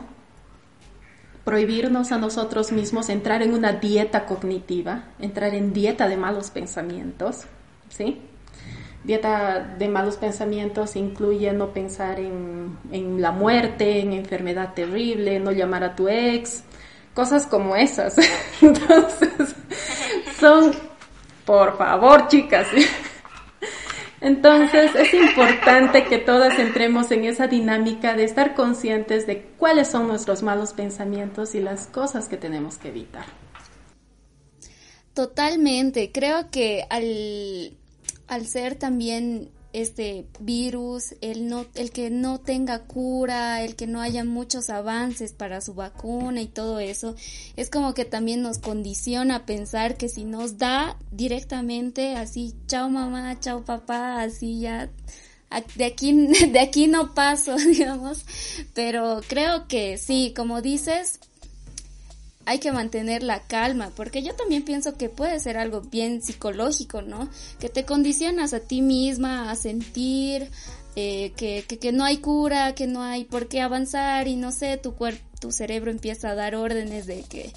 prohibirnos a nosotros mismos entrar en una dieta cognitiva, entrar en dieta de malos pensamientos, ¿sí? Dieta de malos pensamientos incluye no pensar en, en, la muerte, en enfermedad terrible, no llamar a tu ex, cosas como esas. (laughs) Entonces, son, por favor, chicas. Entonces, es importante que todas entremos en esa dinámica de estar conscientes de cuáles son nuestros malos pensamientos y las cosas que tenemos que evitar. Totalmente. Creo que al al ser también este virus, el no, el que no tenga cura, el que no haya muchos avances para su vacuna y todo eso, es como que también nos condiciona a pensar que si nos da directamente así, chao mamá, chao papá, así ya de aquí, (laughs) de aquí no paso, (laughs) digamos, pero creo que sí, como dices, hay que mantener la calma, porque yo también pienso que puede ser algo bien psicológico, ¿no? Que te condicionas a ti misma a sentir eh, que, que, que, no hay cura, que no hay por qué avanzar y no sé, tu cuerpo, tu cerebro empieza a dar órdenes de que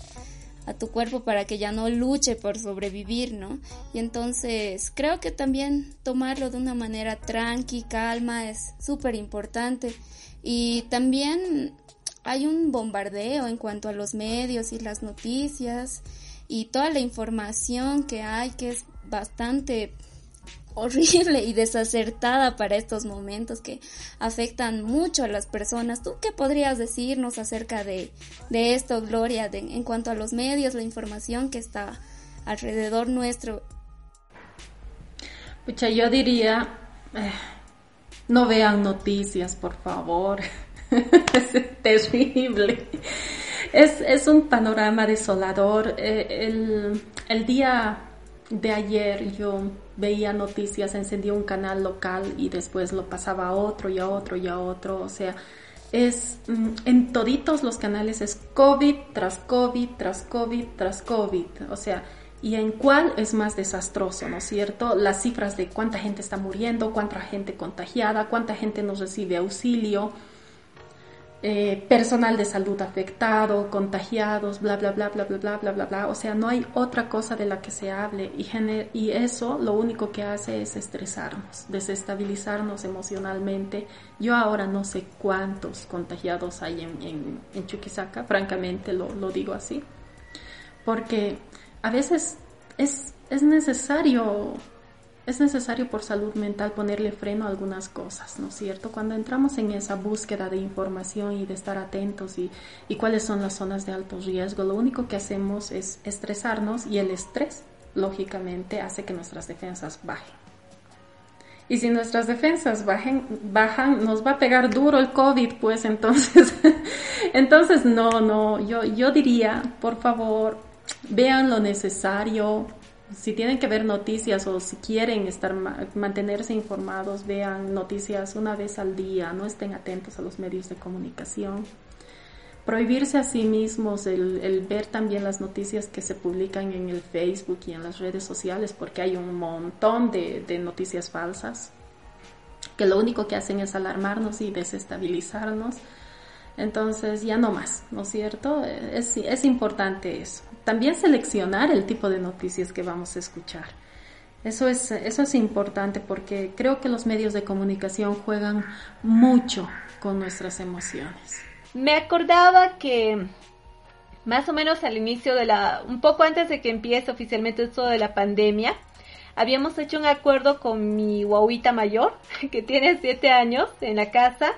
a tu cuerpo para que ya no luche por sobrevivir, ¿no? Y entonces creo que también tomarlo de una manera tranqui, calma, es súper importante. Y también hay un bombardeo en cuanto a los medios y las noticias y toda la información que hay que es bastante horrible y desacertada para estos momentos que afectan mucho a las personas. ¿Tú qué podrías decirnos acerca de, de esto, Gloria, en cuanto a los medios, la información que está alrededor nuestro? Pucha, yo diría, eh, no vean noticias, por favor. (laughs) es terrible. Es, es, un panorama desolador. Eh, el, el, día de ayer yo veía noticias, encendía un canal local y después lo pasaba a otro y a otro y a otro. O sea, es mm, en toditos los canales es COVID tras COVID tras COVID tras COVID. O sea, y en cuál es más desastroso, ¿no es cierto? Las cifras de cuánta gente está muriendo, cuánta gente contagiada, cuánta gente nos recibe auxilio. Eh, personal de salud afectado, contagiados, bla, bla, bla, bla, bla, bla, bla, bla, bla. O sea, no hay otra cosa de la que se hable y, eso lo único que hace es estresarnos, desestabilizarnos emocionalmente. Yo ahora no sé cuántos contagiados hay en, en, Chuquisaca, francamente lo, digo así, porque a veces es, es necesario es necesario por salud mental ponerle freno a algunas cosas, ¿no es cierto? Cuando entramos en esa búsqueda de información y de estar atentos y, cuáles son las zonas de alto riesgo, lo único que hacemos es estresarnos y el estrés, lógicamente, hace que nuestras defensas bajen. Y si nuestras defensas bajen, bajan, nos va a pegar duro el COVID, pues entonces, (laughs) entonces no, no, yo, yo diría, por favor, vean lo necesario, si tienen que ver noticias o si quieren estar mantenerse informados, vean noticias una vez al día, no estén atentos a los medios de comunicación. Prohibirse a sí mismos el, ver también las noticias que se publican en el Facebook y en las redes sociales, porque hay un montón de, de noticias falsas que lo único que hacen es alarmarnos y desestabilizarnos. Entonces ya no más, ¿no es cierto? Es, es importante eso también seleccionar el tipo de noticias que vamos a escuchar. Eso es, eso es importante porque creo que los medios de comunicación juegan mucho con nuestras emociones. Me acordaba que más o menos al inicio de la, un poco antes de que empiece oficialmente esto de la pandemia, habíamos hecho un acuerdo con mi guauita mayor, (laughs) que tiene siete años en la casa,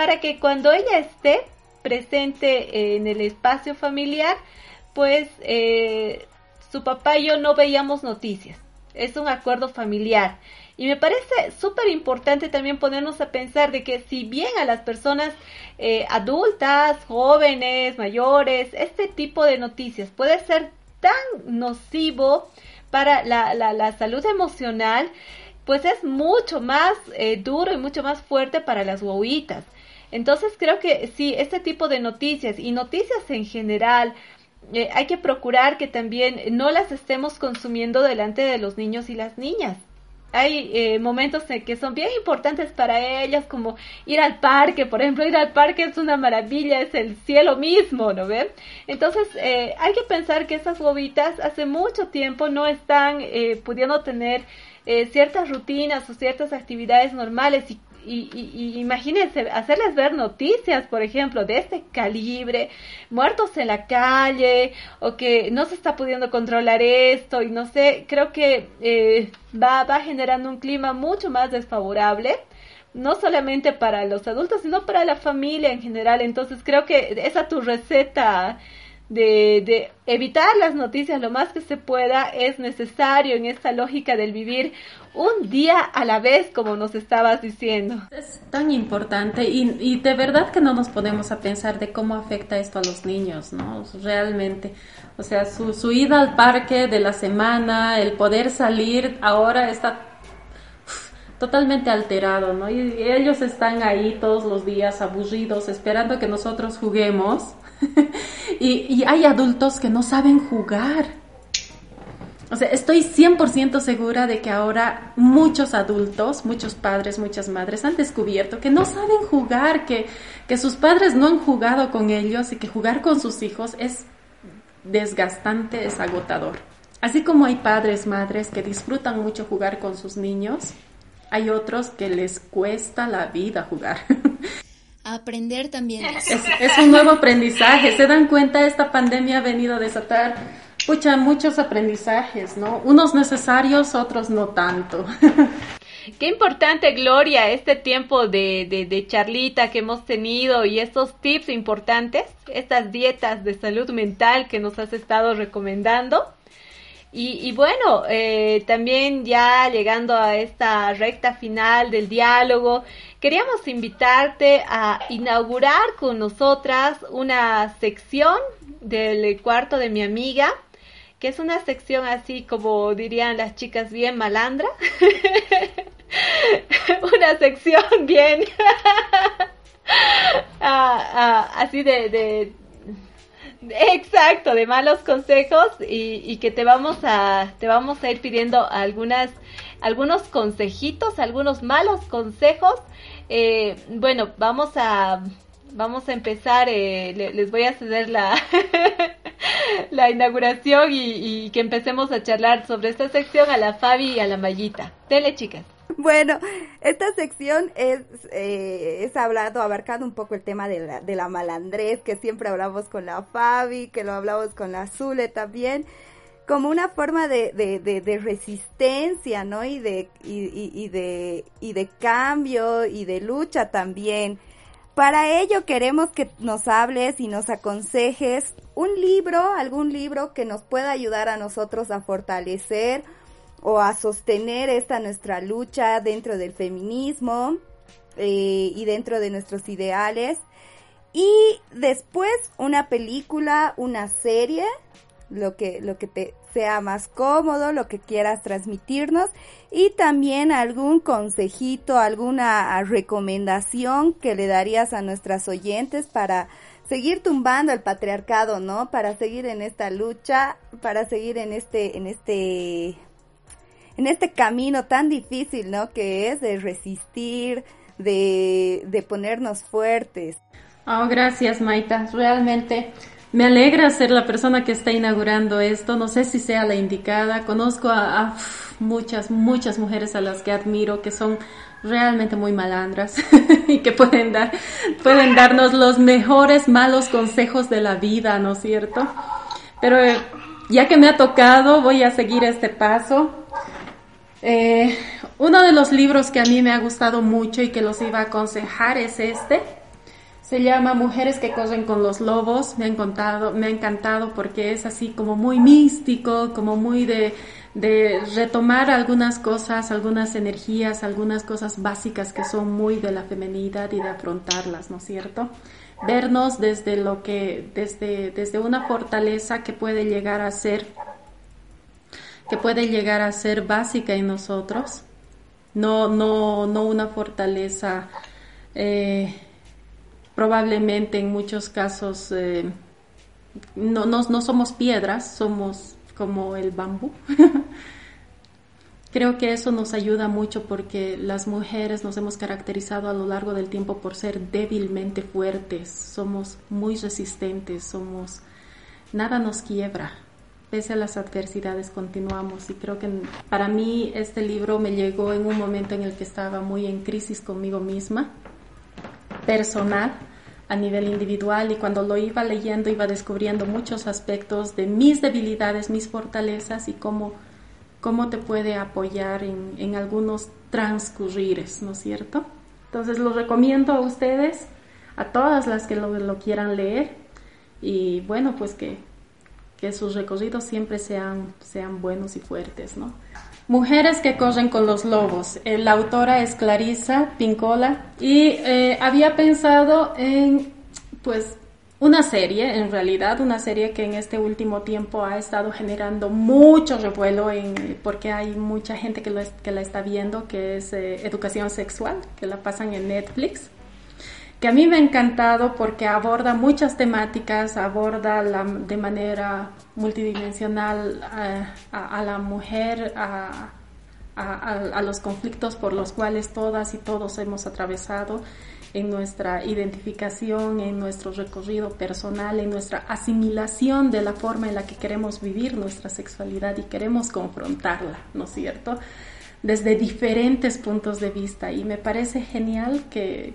para que cuando ella esté presente en el espacio familiar, pues eh, su papá y yo no veíamos noticias. Es un acuerdo familiar. Y me parece súper importante también ponernos a pensar de que si bien a las personas eh, adultas, jóvenes, mayores, este tipo de noticias puede ser tan nocivo para la, la, salud emocional, pues es mucho más eh, duro y mucho más fuerte para las guaguitas. Entonces creo que sí, este tipo de noticias y noticias en general, eh, hay que procurar que también no las estemos consumiendo delante de los niños y las niñas hay eh, momentos en que son bien importantes para ellas, como ir al parque, por ejemplo, ir al parque es una maravilla, es el cielo mismo, ¿no ven? Entonces, eh, hay que pensar que esas bobitas hace mucho tiempo no están eh, pudiendo tener ciertas rutinas o ciertas actividades normales y y, imagínense, hacerles ver noticias, por ejemplo, de este calibre, muertos en la calle, o que no se está pudiendo controlar esto, y no sé, creo que eh, va, va generando un clima mucho más desfavorable no solamente para los adultos, sino para la familia en general. Entonces creo que esa tu receta de, de, evitar las noticias lo más que se pueda es necesario en esta lógica del vivir un día a la vez, como nos estabas diciendo. Es tan importante y, y de verdad que no nos podemos a pensar de cómo afecta esto a los niños, ¿no? Realmente. O sea, su, su ida al parque de la semana, el poder salir, ahora está totalmente alterado, ¿no? Y ellos están ahí todos los días aburridos, esperando que nosotros juguemos (laughs) y, hay adultos que no saben jugar. O sea, estoy 100% segura de que ahora muchos adultos, muchos padres, muchas madres han descubierto que no saben jugar, que, que sus padres no han jugado con ellos y que jugar con sus hijos es desgastante, es agotador. Así como hay padres, madres que disfrutan mucho jugar con sus niños, hay otros que les cuesta la vida jugar. (laughs) aprender también. Es, un nuevo aprendizaje. Se dan cuenta, esta pandemia ha venido a desatar pucha, muchos aprendizajes, ¿no? Unos necesarios, otros no tanto. (laughs) Qué importante, Gloria, este tiempo de, de, charlita que hemos tenido y estos tips importantes, estas dietas de salud mental que nos has estado recomendando. Y, bueno, eh, también ya llegando a esta recta final del diálogo, queríamos invitarte a inaugurar con nosotras una sección del cuarto de mi amiga, que es una sección así como dirían las chicas bien malandra. (laughs) una sección bien (laughs) ah, ah, así de, Exacto, de malos consejos y, y, que te vamos a te vamos a ir pidiendo algunas algunos consejitos, algunos malos consejos. Eh, bueno, vamos a vamos a empezar. Eh, les voy a ceder la (laughs) (laughs) la inauguración y, y, que empecemos a charlar sobre esta sección a la Fabi y a la Mayita. Dele, chicas. Bueno, esta sección es, eh, es hablado, abarcado un poco el tema de la, de la malandrés, que siempre hablamos con la Fabi, que lo hablamos con la Zule también, como una forma de, de, resistencia, ¿no? Y de, y, y, de, y de cambio y de lucha también. Para ello queremos que nos hables y nos aconsejes un libro, algún libro que nos pueda ayudar a nosotros a fortalecer o a sostener esta nuestra lucha dentro del feminismo eh, y dentro de nuestros ideales. Y después una película, una serie, lo que, lo que te sea más cómodo, lo que quieras transmitirnos y también algún consejito, alguna recomendación que le darías a nuestras oyentes para seguir tumbando el patriarcado, ¿no? Para seguir en esta lucha, para seguir en este, en este en este camino tan difícil, ¿no? Que es de resistir, de, de ponernos fuertes. Oh, gracias, Maita. Realmente me alegra ser la persona que está inaugurando esto. No sé si sea la indicada. Conozco a, muchas, muchas mujeres a las que admiro que son realmente muy malandras (laughs) y que pueden dar, pueden darnos los mejores malos consejos de la vida, ¿no es cierto? Pero eh, ya que me ha tocado, voy a seguir este paso. Eh, uno de los libros que a mí me ha gustado mucho y que los iba a aconsejar es este. Se llama Mujeres que corren con los lobos. Me ha encantado, me ha encantado porque es así como muy místico, como muy de, de retomar algunas cosas, algunas energías, algunas cosas básicas que son muy de la femenidad y de afrontarlas, ¿no es cierto? Vernos desde lo que, desde, desde una fortaleza que puede llegar a ser que puede llegar a ser básica en nosotros no, no, no una fortaleza. Eh, probablemente en muchos casos eh, no, no, no somos piedras, somos como el bambú. (laughs) Creo que eso nos ayuda mucho porque las mujeres nos hemos caracterizado a lo largo del tiempo por ser débilmente fuertes, somos muy resistentes, somos nada nos quiebra. Pese a las adversidades continuamos y creo que para mí este libro me llegó en un momento en el que estaba muy en crisis conmigo misma, personal, a nivel individual y cuando lo iba leyendo iba descubriendo muchos aspectos de mis debilidades, mis fortalezas y cómo cómo te puede apoyar en, en algunos transcurrires, ¿no es cierto? Entonces lo recomiendo a ustedes, a todas las que lo, lo quieran leer y bueno, pues que, que sus recorridos siempre sean, sean buenos y fuertes, ¿no? Mujeres que corren con los lobos. Eh, la autora es Clarisa Pincola y eh, había pensado en, pues, una serie, en realidad, una serie que en este último tiempo ha estado generando mucho revuelo en, porque hay mucha gente que, que la está viendo, que es eh, Educación Sexual, que la pasan en Netflix, que a mí me ha encantado porque aborda muchas temáticas, aborda de manera multidimensional eh, a, la mujer, a, los conflictos por los cuales todas y todos hemos atravesado en nuestra identificación, en nuestro recorrido personal, en nuestra asimilación de la forma en la que queremos vivir nuestra sexualidad y queremos confrontarla, ¿no es cierto? Desde diferentes puntos de vista. Y me parece genial que,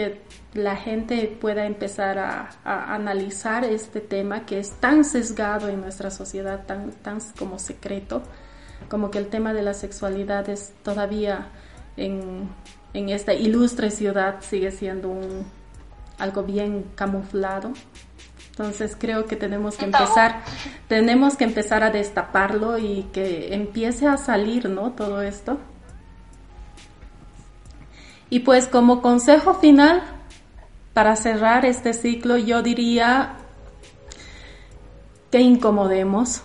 que la gente pueda empezar a, a, analizar este tema que es tan sesgado en nuestra sociedad, tan, tan como secreto, como que el tema de la sexualidad es todavía en en esta ilustre ciudad sigue siendo un, algo bien camuflado. Entonces creo que tenemos que empezar, tenemos que empezar a destaparlo y que empiece a salir, ¿no? Todo esto. Y pues como consejo final, para cerrar este ciclo, yo diría que incomodemos,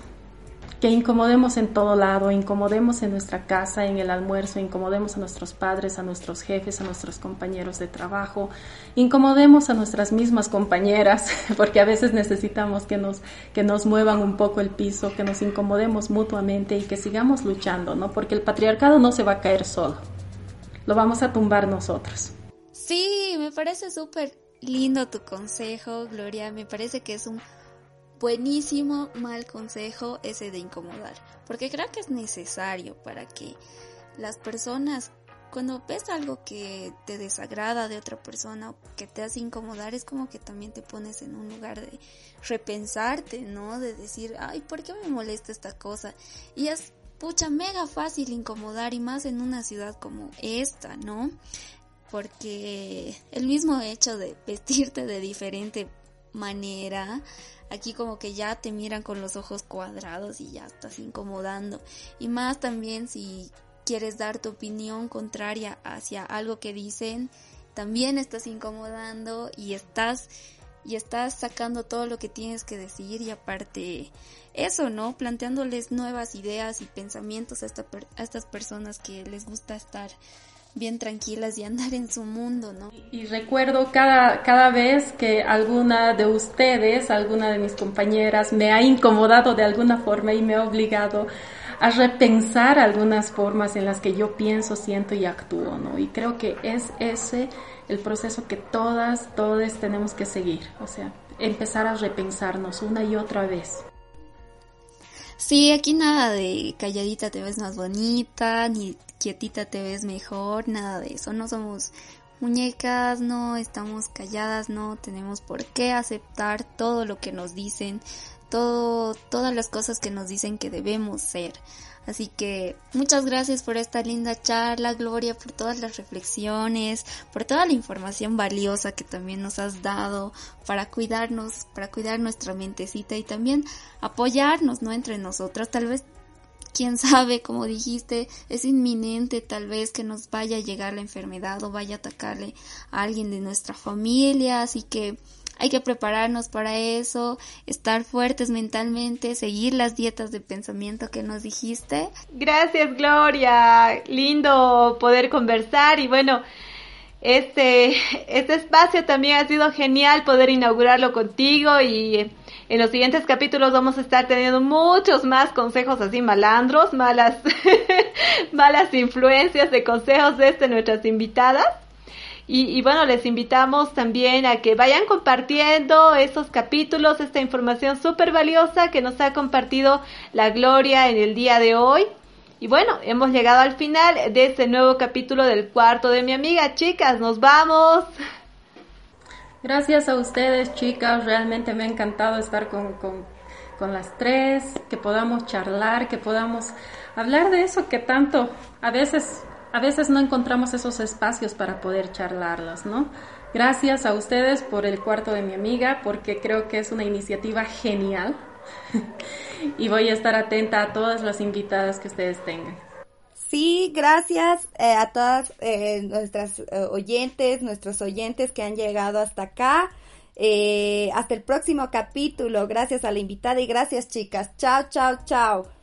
que incomodemos en todo lado, incomodemos en nuestra casa, en el almuerzo, incomodemos a nuestros padres, a nuestros jefes, a nuestros compañeros de trabajo, incomodemos a nuestras mismas compañeras, (laughs) porque a veces necesitamos que nos, que nos muevan un poco el piso, que nos incomodemos mutuamente y que sigamos luchando, ¿no? Porque el patriarcado no se va a caer solo, lo vamos a tumbar nosotros. Sí, me parece súper lindo tu consejo, Gloria, me parece que es un buenísimo mal consejo ese de incomodar, porque creo que es necesario para que las personas cuando ves algo que te desagrada de otra persona o que te hace incomodar, es como que también te pones en un lugar de repensarte, ¿no? De decir, ay, ¿por qué me molesta esta cosa? Y es, pucha, mega fácil incomodar y más en una ciudad como esta, ¿no? Porque el mismo hecho de vestirte de diferente manera, Aquí como que ya te miran con los ojos cuadrados y ya estás incomodando. Y más también si quieres dar tu opinión contraria hacia algo que dicen, también estás incomodando y estás y estás sacando todo lo que tienes que decir y aparte eso, ¿no? Planteándoles nuevas ideas y pensamientos a, esta, a estas personas que les gusta estar bien tranquilas y andar en su mundo, ¿no? Y recuerdo cada, cada vez que alguna de ustedes, alguna de mis compañeras me ha incomodado de alguna forma y me ha obligado a repensar algunas formas en las que yo pienso, siento y actúo, ¿no? Y creo que es ese el proceso que todas, todos tenemos que seguir, o sea, empezar a repensarnos una y otra vez. Sí, aquí nada de calladita te ves más bonita, ni quietita te ves mejor, nada de eso. No somos muñecas, no estamos calladas, no tenemos por qué aceptar todo lo que nos dicen, todo, todas las cosas que nos dicen que debemos ser. Así que muchas gracias por esta linda charla, Gloria, por todas las reflexiones, por toda la información valiosa que también nos has dado para cuidarnos, para cuidar nuestra mentecita y también apoyarnos, ¿no? Entre nosotras. Tal vez, quién (laughs) sabe, como dijiste, es inminente tal vez que nos vaya a llegar la enfermedad o vaya a atacarle a alguien de nuestra familia. Así que hay que prepararnos para eso, estar fuertes mentalmente, seguir las dietas de pensamiento que nos dijiste. Gracias Gloria, lindo poder conversar y bueno, este, este espacio también ha sido genial poder inaugurarlo contigo y en los siguientes capítulos vamos a estar teniendo muchos más consejos así malandros, malas, (laughs) malas influencias de consejos de este, nuestras invitadas. Y, bueno, les invitamos también a que vayan compartiendo estos capítulos, esta información súper valiosa que nos ha compartido la Gloria en el día de hoy. Y bueno, hemos llegado al final de este nuevo capítulo del cuarto de mi amiga. Chicas, nos vamos. Gracias a ustedes, chicas. Realmente me ha encantado estar con, con las tres, que podamos charlar, que podamos hablar de eso que tanto a veces a veces no encontramos esos espacios para poder charlarlos, ¿no? Gracias a ustedes por el cuarto de mi amiga, porque creo que es una iniciativa genial (laughs) y voy a estar atenta a todas las invitadas que ustedes tengan. Sí, gracias eh, a todas eh, nuestras eh, oyentes, nuestros oyentes que han llegado hasta acá. hasta el próximo capítulo. Gracias a la invitada y gracias chicas. Chao, chao, chao.